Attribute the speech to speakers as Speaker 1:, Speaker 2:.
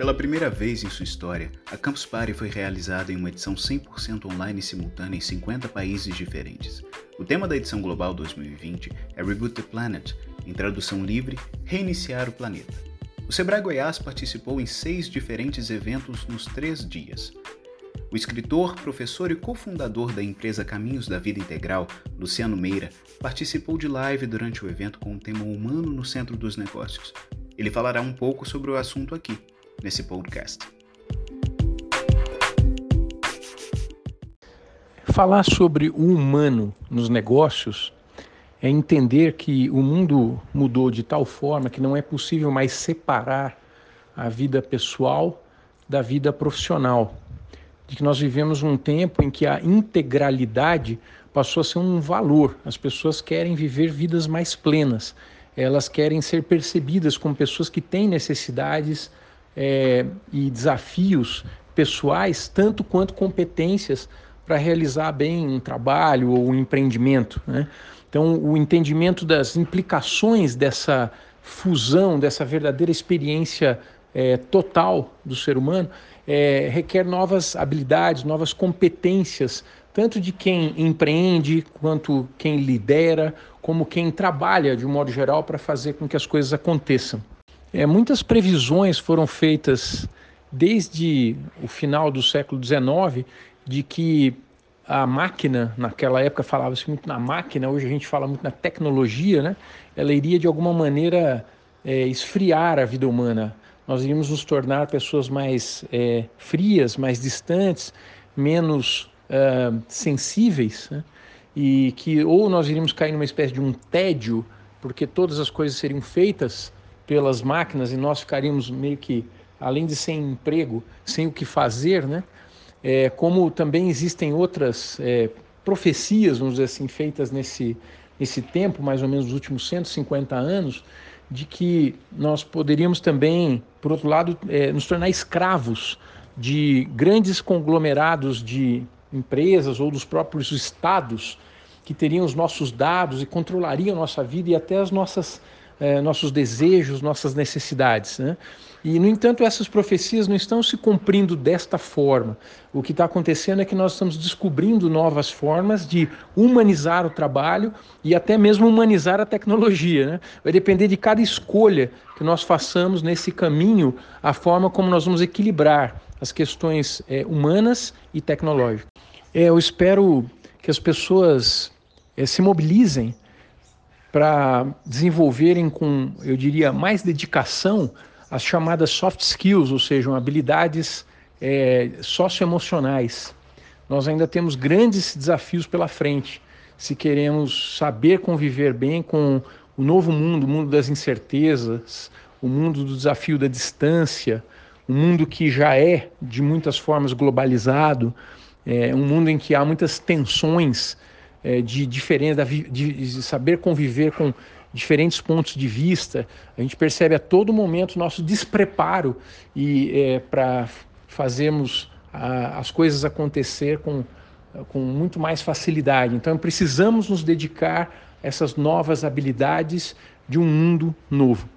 Speaker 1: Pela primeira vez em sua história, a Campus Party foi realizada em uma edição 100% online simultânea em 50 países diferentes. O tema da edição global 2020 é Reboot the Planet, em tradução livre, reiniciar o planeta. O Sebrae Goiás participou em seis diferentes eventos nos três dias. O escritor, professor e cofundador da empresa Caminhos da Vida Integral, Luciano Meira, participou de live durante o evento com o tema Humano no Centro dos Negócios. Ele falará um pouco sobre o assunto aqui nesse podcast.
Speaker 2: Falar sobre o humano nos negócios é entender que o mundo mudou de tal forma que não é possível mais separar a vida pessoal da vida profissional. De que nós vivemos um tempo em que a integralidade passou a ser um valor. As pessoas querem viver vidas mais plenas. Elas querem ser percebidas como pessoas que têm necessidades é, e desafios pessoais, tanto quanto competências para realizar bem um trabalho ou um empreendimento. Né? Então, o entendimento das implicações dessa fusão, dessa verdadeira experiência é, total do ser humano, é, requer novas habilidades, novas competências, tanto de quem empreende, quanto quem lidera, como quem trabalha de um modo geral para fazer com que as coisas aconteçam. É, muitas previsões foram feitas desde o final do século XIX de que a máquina, naquela época falava-se muito na máquina, hoje a gente fala muito na tecnologia, né? ela iria de alguma maneira é, esfriar a vida humana. Nós iríamos nos tornar pessoas mais é, frias, mais distantes, menos uh, sensíveis, né? e que ou nós iríamos cair numa espécie de um tédio, porque todas as coisas seriam feitas pelas máquinas e nós ficaríamos meio que, além de sem emprego, sem o que fazer, né? É, como também existem outras é, profecias, vamos dizer assim, feitas nesse, nesse tempo, mais ou menos nos últimos 150 anos, de que nós poderíamos também, por outro lado, é, nos tornar escravos de grandes conglomerados de empresas ou dos próprios estados que teriam os nossos dados e controlariam nossa vida e até as nossas é, nossos desejos, nossas necessidades. Né? E, no entanto, essas profecias não estão se cumprindo desta forma. O que está acontecendo é que nós estamos descobrindo novas formas de humanizar o trabalho e até mesmo humanizar a tecnologia. Né? Vai depender de cada escolha que nós façamos nesse caminho, a forma como nós vamos equilibrar as questões é, humanas e tecnológicas. É, eu espero que as pessoas é, se mobilizem para desenvolverem com, eu diria, mais dedicação as chamadas soft skills, ou seja, habilidades é, socioemocionais. Nós ainda temos grandes desafios pela frente se queremos saber conviver bem com o novo mundo, o mundo das incertezas, o mundo do desafio da distância, um mundo que já é de muitas formas globalizado, é, um mundo em que há muitas tensões é, de diferença, de, saber conviver com diferentes pontos de vista. A gente percebe a todo momento nosso despreparo e é, para fazermos a, as coisas acontecer com, com muito mais facilidade. Então precisamos nos dedicar a essas novas habilidades de um mundo novo.